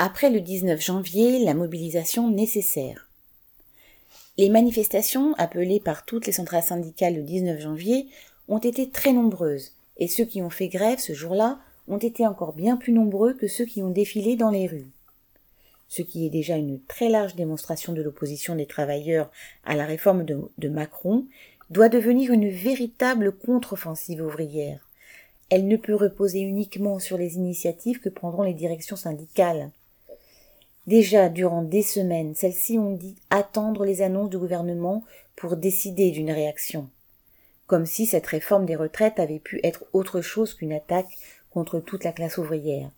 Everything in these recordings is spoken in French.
Après le 19 janvier, la mobilisation nécessaire. Les manifestations appelées par toutes les centrales syndicales le 19 janvier ont été très nombreuses, et ceux qui ont fait grève ce jour-là ont été encore bien plus nombreux que ceux qui ont défilé dans les rues. Ce qui est déjà une très large démonstration de l'opposition des travailleurs à la réforme de, de Macron doit devenir une véritable contre-offensive ouvrière. Elle ne peut reposer uniquement sur les initiatives que prendront les directions syndicales. Déjà, durant des semaines, celles-ci ont dit attendre les annonces du gouvernement pour décider d'une réaction. Comme si cette réforme des retraites avait pu être autre chose qu'une attaque contre toute la classe ouvrière.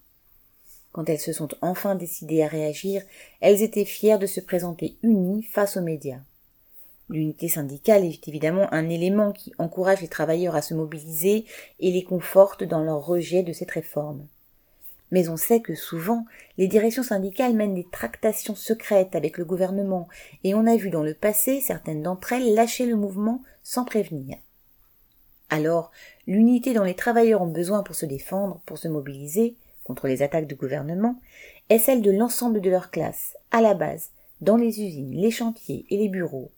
Quand elles se sont enfin décidées à réagir, elles étaient fières de se présenter unies face aux médias. L'unité syndicale est évidemment un élément qui encourage les travailleurs à se mobiliser et les conforte dans leur rejet de cette réforme. Mais on sait que souvent, les directions syndicales mènent des tractations secrètes avec le gouvernement, et on a vu dans le passé certaines d'entre elles lâcher le mouvement sans prévenir. Alors, l'unité dont les travailleurs ont besoin pour se défendre, pour se mobiliser contre les attaques du gouvernement, est celle de l'ensemble de leur classe, à la base, dans les usines, les chantiers et les bureaux.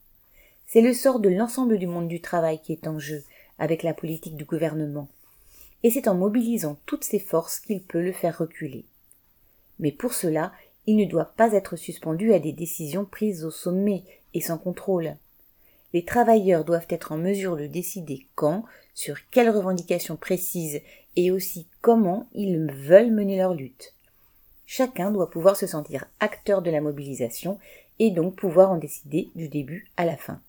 C'est le sort de l'ensemble du monde du travail qui est en jeu avec la politique du gouvernement, et c'est en mobilisant toutes ses forces qu'il peut le faire reculer. Mais pour cela, il ne doit pas être suspendu à des décisions prises au sommet et sans contrôle. Les travailleurs doivent être en mesure de décider quand, sur quelles revendications précises et aussi comment ils veulent mener leur lutte. Chacun doit pouvoir se sentir acteur de la mobilisation et donc pouvoir en décider du début à la fin.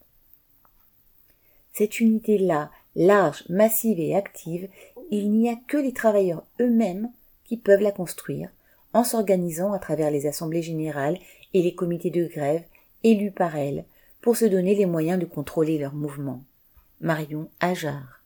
Cette unité-là, large, massive et active, il n'y a que les travailleurs eux-mêmes qui peuvent la construire, en s'organisant à travers les assemblées générales et les comités de grève élus par elles, pour se donner les moyens de contrôler leurs mouvements. Marion Ajar